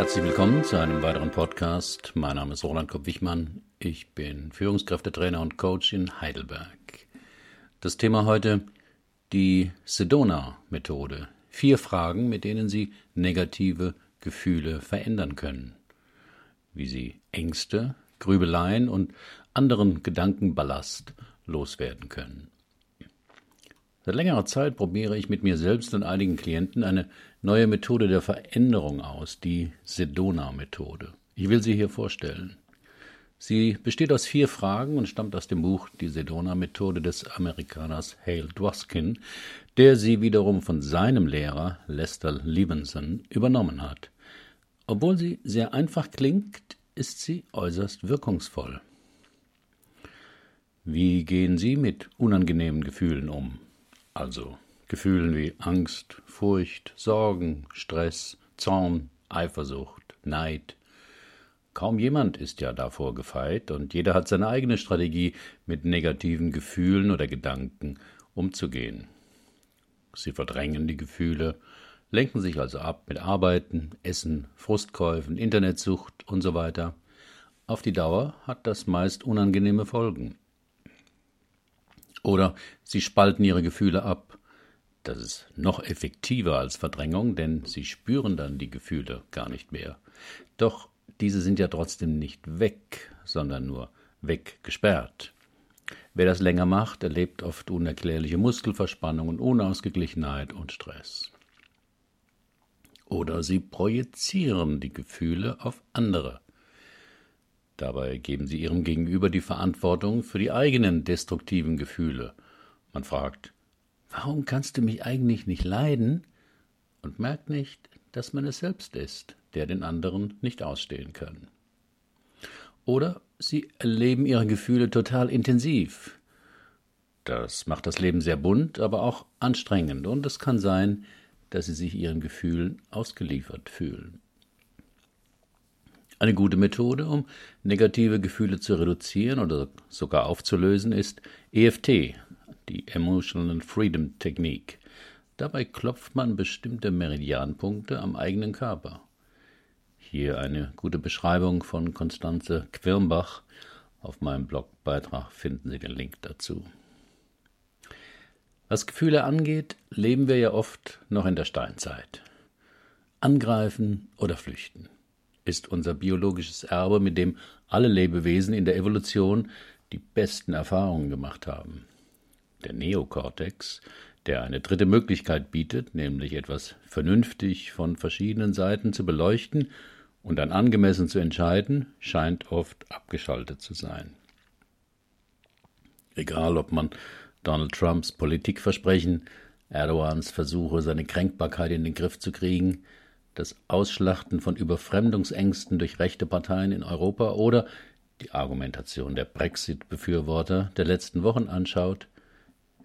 Herzlich willkommen zu einem weiteren Podcast. Mein Name ist Roland Kopp-Wichmann. Ich bin Führungskräftetrainer und Coach in Heidelberg. Das Thema heute die Sedona-Methode. Vier Fragen, mit denen Sie negative Gefühle verändern können. Wie Sie Ängste, Grübeleien und anderen Gedankenballast loswerden können. Seit längerer Zeit probiere ich mit mir selbst und einigen Klienten eine neue Methode der Veränderung aus, die Sedona-Methode. Ich will sie hier vorstellen. Sie besteht aus vier Fragen und stammt aus dem Buch Die Sedona-Methode des Amerikaners Hale Dwoskin, der sie wiederum von seinem Lehrer Lester Levinson übernommen hat. Obwohl sie sehr einfach klingt, ist sie äußerst wirkungsvoll. Wie gehen Sie mit unangenehmen Gefühlen um? Also Gefühlen wie Angst, Furcht, Sorgen, Stress, Zorn, Eifersucht, Neid. Kaum jemand ist ja davor gefeit, und jeder hat seine eigene Strategie, mit negativen Gefühlen oder Gedanken umzugehen. Sie verdrängen die Gefühle, lenken sich also ab mit Arbeiten, Essen, Frustkäufen, Internetsucht und so weiter. Auf die Dauer hat das meist unangenehme Folgen. Oder sie spalten ihre Gefühle ab, das ist noch effektiver als Verdrängung, denn sie spüren dann die Gefühle gar nicht mehr. Doch diese sind ja trotzdem nicht weg, sondern nur weggesperrt. Wer das länger macht, erlebt oft unerklärliche Muskelverspannungen, Unausgeglichenheit und Stress. Oder sie projizieren die Gefühle auf andere. Dabei geben sie ihrem Gegenüber die Verantwortung für die eigenen destruktiven Gefühle. Man fragt, Warum kannst du mich eigentlich nicht leiden? und merkt nicht, dass man es selbst ist, der den anderen nicht ausstehen kann. Oder sie erleben ihre Gefühle total intensiv. Das macht das Leben sehr bunt, aber auch anstrengend, und es kann sein, dass sie sich ihren Gefühlen ausgeliefert fühlen. Eine gute Methode, um negative Gefühle zu reduzieren oder sogar aufzulösen, ist EFT, die Emotional Freedom Technik. Dabei klopft man bestimmte Meridianpunkte am eigenen Körper. Hier eine gute Beschreibung von Konstanze Quirnbach. Auf meinem Blogbeitrag finden Sie den Link dazu. Was Gefühle angeht, leben wir ja oft noch in der Steinzeit. Angreifen oder flüchten ist unser biologisches Erbe, mit dem alle Lebewesen in der Evolution die besten Erfahrungen gemacht haben der Neokortex, der eine dritte Möglichkeit bietet, nämlich etwas vernünftig von verschiedenen Seiten zu beleuchten und dann angemessen zu entscheiden, scheint oft abgeschaltet zu sein. Egal, ob man Donald Trumps Politikversprechen, Erdogans Versuche, seine Kränkbarkeit in den Griff zu kriegen, das Ausschlachten von Überfremdungsängsten durch rechte Parteien in Europa oder die Argumentation der Brexit-Befürworter der letzten Wochen anschaut,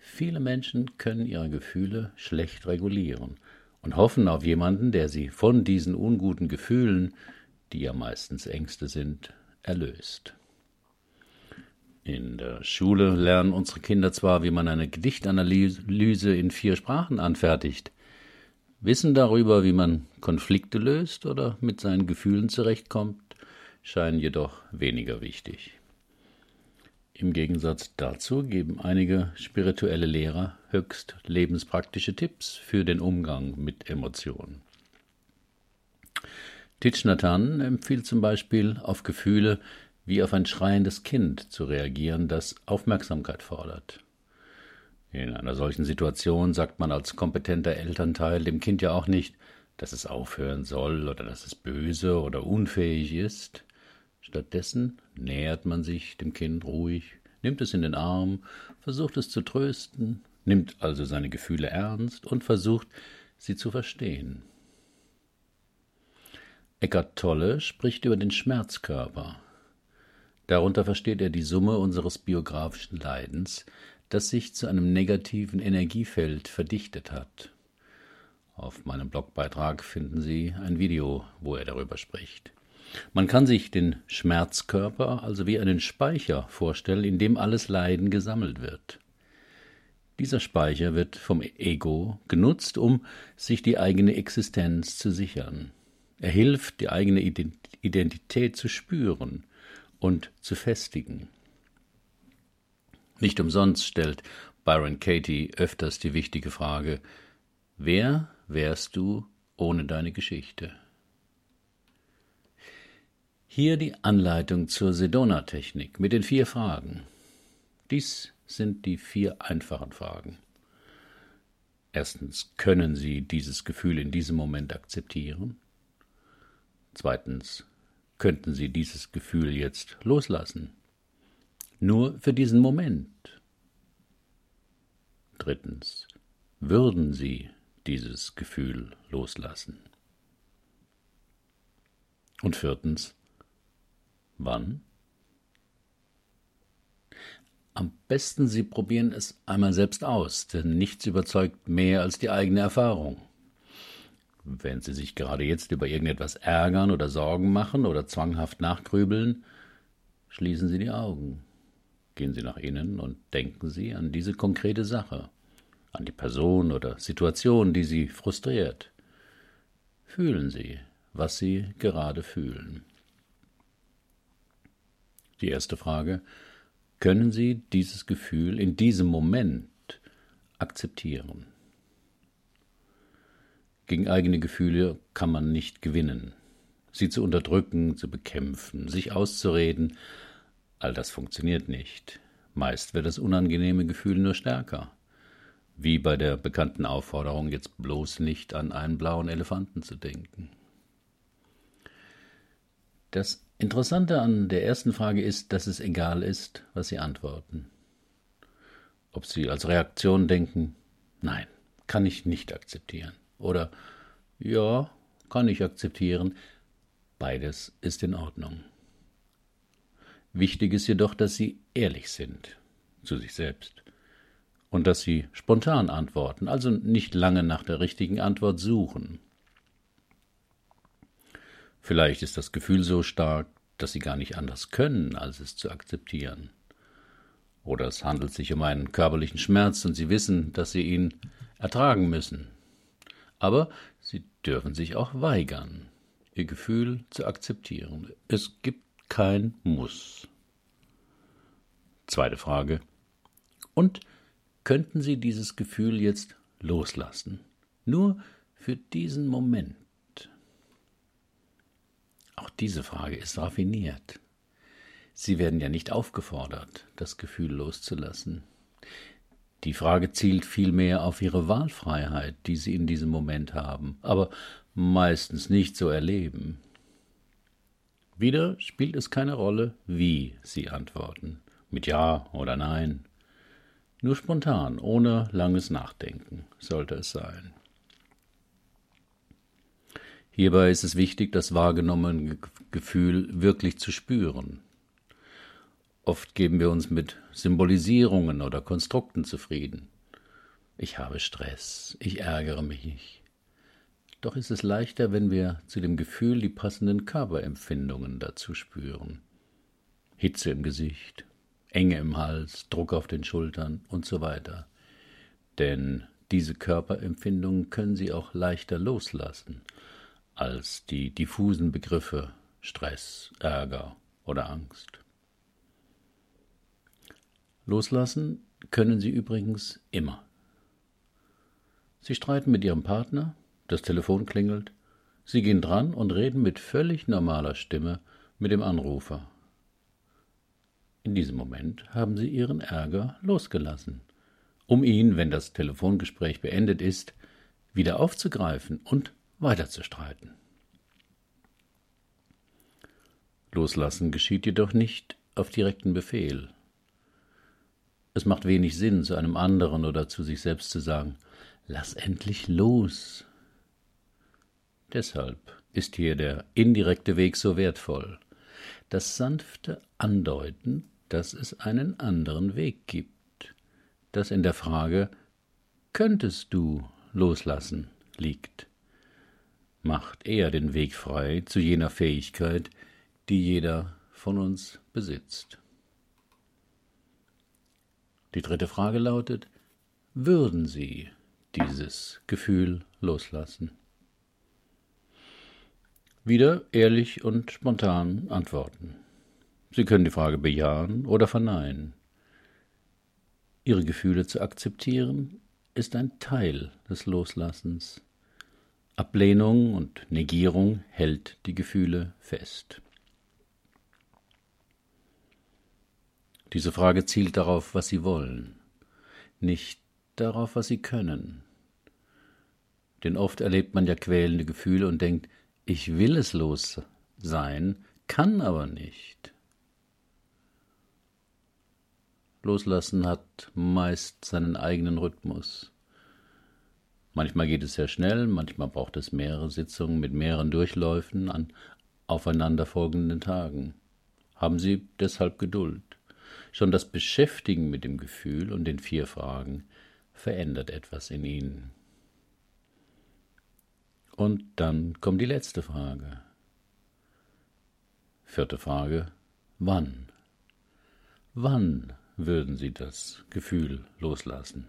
Viele Menschen können ihre Gefühle schlecht regulieren und hoffen auf jemanden, der sie von diesen unguten Gefühlen, die ja meistens Ängste sind, erlöst. In der Schule lernen unsere Kinder zwar, wie man eine Gedichtanalyse in vier Sprachen anfertigt, Wissen darüber, wie man Konflikte löst oder mit seinen Gefühlen zurechtkommt, scheinen jedoch weniger wichtig. Im Gegensatz dazu geben einige spirituelle Lehrer höchst lebenspraktische Tipps für den Umgang mit Emotionen. Thich empfiehlt zum Beispiel, auf Gefühle wie auf ein schreiendes Kind zu reagieren, das Aufmerksamkeit fordert. In einer solchen Situation sagt man als kompetenter Elternteil dem Kind ja auch nicht, dass es aufhören soll oder dass es böse oder unfähig ist. Stattdessen nähert man sich dem Kind ruhig, nimmt es in den Arm, versucht es zu trösten, nimmt also seine Gefühle ernst und versucht, sie zu verstehen. Eckart Tolle spricht über den Schmerzkörper. Darunter versteht er die Summe unseres biografischen Leidens, das sich zu einem negativen Energiefeld verdichtet hat. Auf meinem Blogbeitrag finden Sie ein Video, wo er darüber spricht. Man kann sich den Schmerzkörper also wie einen Speicher vorstellen, in dem alles Leiden gesammelt wird. Dieser Speicher wird vom Ego genutzt, um sich die eigene Existenz zu sichern. Er hilft, die eigene Identität zu spüren und zu festigen. Nicht umsonst stellt Byron Katie öfters die wichtige Frage Wer wärst du ohne deine Geschichte? Hier die Anleitung zur Sedona-Technik mit den vier Fragen. Dies sind die vier einfachen Fragen. Erstens, können Sie dieses Gefühl in diesem Moment akzeptieren? Zweitens, könnten Sie dieses Gefühl jetzt loslassen? Nur für diesen Moment. Drittens, würden Sie dieses Gefühl loslassen? Und viertens, wann? Am besten Sie probieren es einmal selbst aus, denn nichts überzeugt mehr als die eigene Erfahrung. Wenn Sie sich gerade jetzt über irgendetwas ärgern oder Sorgen machen oder zwanghaft nachgrübeln, schließen Sie die Augen, gehen Sie nach innen und denken Sie an diese konkrete Sache, an die Person oder Situation, die Sie frustriert. Fühlen Sie, was Sie gerade fühlen. Die erste Frage können Sie dieses Gefühl in diesem Moment akzeptieren. Gegen eigene Gefühle kann man nicht gewinnen. Sie zu unterdrücken, zu bekämpfen, sich auszureden, all das funktioniert nicht. Meist wird das unangenehme Gefühl nur stärker. Wie bei der bekannten Aufforderung, jetzt bloß nicht an einen blauen Elefanten zu denken. Das Interessante an der ersten Frage ist, dass es egal ist, was Sie antworten. Ob Sie als Reaktion denken, nein, kann ich nicht akzeptieren. Oder ja, kann ich akzeptieren. Beides ist in Ordnung. Wichtig ist jedoch, dass Sie ehrlich sind zu sich selbst und dass Sie spontan antworten, also nicht lange nach der richtigen Antwort suchen. Vielleicht ist das Gefühl so stark, dass sie gar nicht anders können, als es zu akzeptieren. Oder es handelt sich um einen körperlichen Schmerz und sie wissen, dass sie ihn ertragen müssen. Aber sie dürfen sich auch weigern, ihr Gefühl zu akzeptieren. Es gibt kein Muss. Zweite Frage. Und könnten Sie dieses Gefühl jetzt loslassen? Nur für diesen Moment. Auch diese Frage ist raffiniert. Sie werden ja nicht aufgefordert, das Gefühl loszulassen. Die Frage zielt vielmehr auf Ihre Wahlfreiheit, die Sie in diesem Moment haben, aber meistens nicht so erleben. Wieder spielt es keine Rolle, wie Sie antworten, mit Ja oder Nein. Nur spontan, ohne langes Nachdenken sollte es sein. Hierbei ist es wichtig, das wahrgenommene Gefühl wirklich zu spüren. Oft geben wir uns mit Symbolisierungen oder Konstrukten zufrieden. Ich habe Stress, ich ärgere mich. Doch ist es leichter, wenn wir zu dem Gefühl die passenden Körperempfindungen dazu spüren. Hitze im Gesicht, Enge im Hals, Druck auf den Schultern und so weiter. Denn diese Körperempfindungen können Sie auch leichter loslassen als die diffusen Begriffe Stress, Ärger oder Angst. Loslassen können Sie übrigens immer. Sie streiten mit Ihrem Partner, das Telefon klingelt, Sie gehen dran und reden mit völlig normaler Stimme mit dem Anrufer. In diesem Moment haben Sie Ihren Ärger losgelassen, um ihn, wenn das Telefongespräch beendet ist, wieder aufzugreifen und weiter zu streiten. Loslassen geschieht jedoch nicht auf direkten Befehl. Es macht wenig Sinn, zu einem anderen oder zu sich selbst zu sagen, lass endlich los. Deshalb ist hier der indirekte Weg so wertvoll, das sanfte Andeuten, dass es einen anderen Weg gibt, das in der Frage könntest du loslassen liegt macht er den Weg frei zu jener Fähigkeit, die jeder von uns besitzt. Die dritte Frage lautet, würden Sie dieses Gefühl loslassen? Wieder ehrlich und spontan antworten. Sie können die Frage bejahen oder verneinen. Ihre Gefühle zu akzeptieren ist ein Teil des Loslassens. Ablehnung und Negierung hält die Gefühle fest. Diese Frage zielt darauf, was Sie wollen, nicht darauf, was Sie können. Denn oft erlebt man ja quälende Gefühle und denkt, ich will es los sein, kann aber nicht. Loslassen hat meist seinen eigenen Rhythmus. Manchmal geht es sehr schnell, manchmal braucht es mehrere Sitzungen mit mehreren Durchläufen an aufeinanderfolgenden Tagen. Haben Sie deshalb Geduld. Schon das Beschäftigen mit dem Gefühl und den vier Fragen verändert etwas in Ihnen. Und dann kommt die letzte Frage. Vierte Frage. Wann? Wann würden Sie das Gefühl loslassen?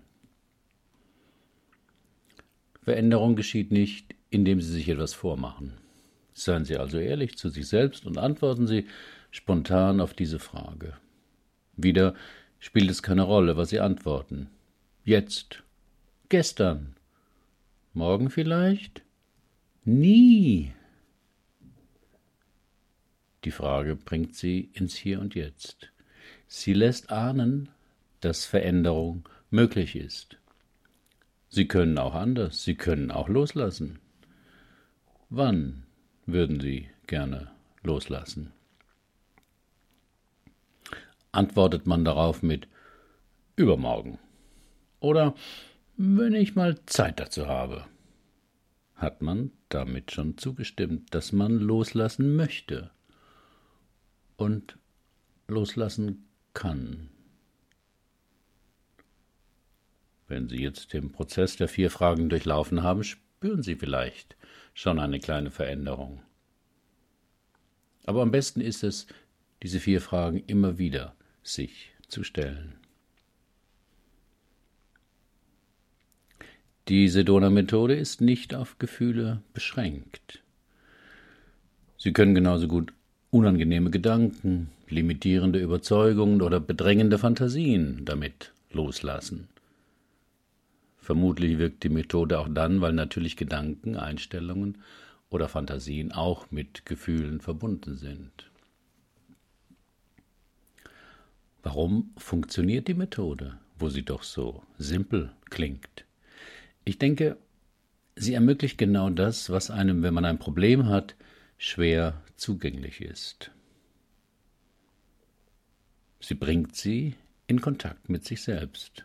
Veränderung geschieht nicht, indem Sie sich etwas vormachen. Seien Sie also ehrlich zu sich selbst und antworten Sie spontan auf diese Frage. Wieder spielt es keine Rolle, was Sie antworten. Jetzt, gestern, morgen vielleicht, nie. Die Frage bringt Sie ins Hier und Jetzt. Sie lässt ahnen, dass Veränderung möglich ist. Sie können auch anders, Sie können auch loslassen. Wann würden Sie gerne loslassen? Antwortet man darauf mit übermorgen oder wenn ich mal Zeit dazu habe, hat man damit schon zugestimmt, dass man loslassen möchte und loslassen kann. Wenn Sie jetzt den Prozess der vier Fragen durchlaufen haben, spüren Sie vielleicht schon eine kleine Veränderung. Aber am besten ist es, diese vier Fragen immer wieder sich zu stellen. Die Sedona-Methode ist nicht auf Gefühle beschränkt. Sie können genauso gut unangenehme Gedanken, limitierende Überzeugungen oder bedrängende Fantasien damit loslassen. Vermutlich wirkt die Methode auch dann, weil natürlich Gedanken, Einstellungen oder Fantasien auch mit Gefühlen verbunden sind. Warum funktioniert die Methode, wo sie doch so simpel klingt? Ich denke, sie ermöglicht genau das, was einem, wenn man ein Problem hat, schwer zugänglich ist. Sie bringt sie in Kontakt mit sich selbst.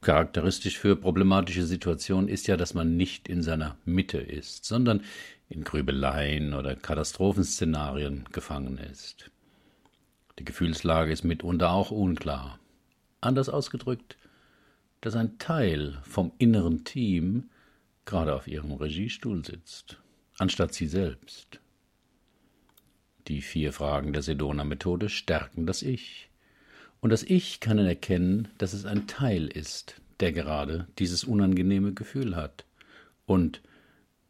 Charakteristisch für problematische Situationen ist ja, dass man nicht in seiner Mitte ist, sondern in Grübeleien oder Katastrophenszenarien gefangen ist. Die Gefühlslage ist mitunter auch unklar. Anders ausgedrückt, dass ein Teil vom inneren Team gerade auf ihrem Regiestuhl sitzt, anstatt sie selbst. Die vier Fragen der Sedona-Methode stärken das Ich, und das Ich kann erkennen, dass es ein Teil ist, der gerade dieses unangenehme Gefühl hat. Und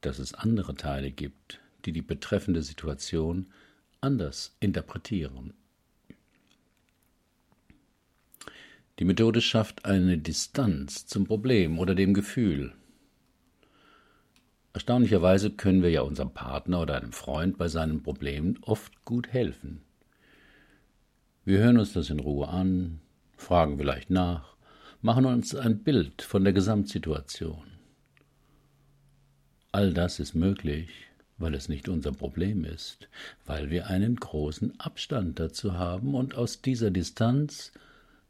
dass es andere Teile gibt, die die betreffende Situation anders interpretieren. Die Methode schafft eine Distanz zum Problem oder dem Gefühl. Erstaunlicherweise können wir ja unserem Partner oder einem Freund bei seinen Problemen oft gut helfen. Wir hören uns das in Ruhe an, fragen vielleicht nach, machen uns ein Bild von der Gesamtsituation. All das ist möglich, weil es nicht unser Problem ist, weil wir einen großen Abstand dazu haben und aus dieser Distanz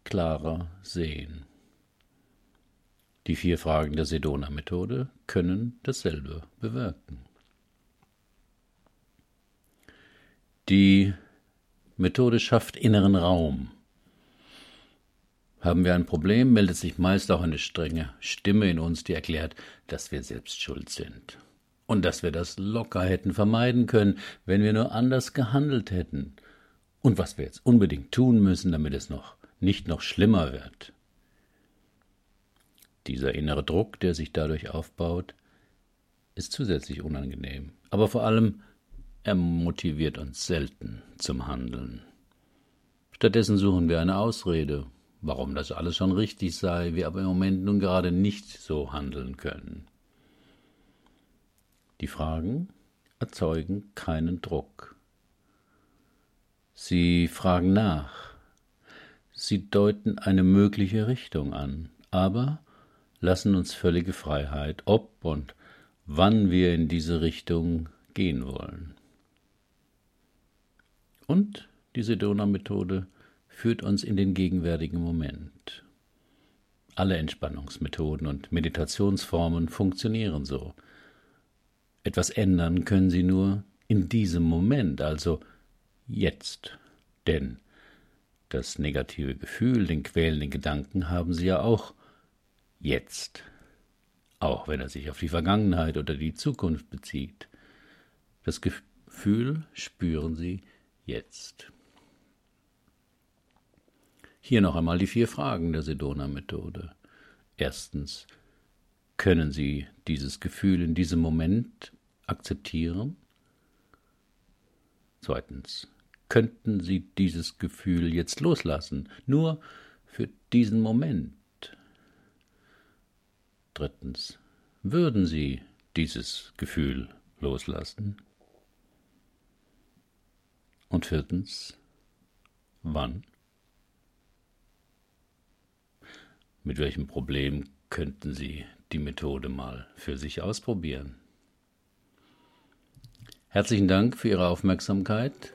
klarer sehen. Die vier Fragen der Sedona-Methode können dasselbe bewirken. Die Methode schafft inneren Raum. Haben wir ein Problem, meldet sich meist auch eine strenge Stimme in uns, die erklärt, dass wir selbst schuld sind. Und dass wir das locker hätten vermeiden können, wenn wir nur anders gehandelt hätten. Und was wir jetzt unbedingt tun müssen, damit es noch nicht noch schlimmer wird. Dieser innere Druck, der sich dadurch aufbaut, ist zusätzlich unangenehm. Aber vor allem, er motiviert uns selten zum Handeln. Stattdessen suchen wir eine Ausrede, warum das alles schon richtig sei, wir aber im Moment nun gerade nicht so handeln können. Die Fragen erzeugen keinen Druck. Sie fragen nach. Sie deuten eine mögliche Richtung an, aber lassen uns völlige Freiheit, ob und wann wir in diese Richtung gehen wollen. Und die Sedona-Methode führt uns in den gegenwärtigen Moment. Alle Entspannungsmethoden und Meditationsformen funktionieren so. Etwas ändern können sie nur in diesem Moment, also jetzt. Denn das negative Gefühl, den quälenden Gedanken haben sie ja auch jetzt, auch wenn er sich auf die Vergangenheit oder die Zukunft bezieht. Das Gefühl spüren sie jetzt. Hier noch einmal die vier Fragen der Sedona-Methode. Erstens, können Sie dieses Gefühl in diesem Moment akzeptieren? Zweitens, könnten Sie dieses Gefühl jetzt loslassen, nur für diesen Moment? Drittens, würden Sie dieses Gefühl loslassen? Und viertens, wann? Mit welchem Problem könnten Sie die Methode mal für sich ausprobieren? Herzlichen Dank für Ihre Aufmerksamkeit.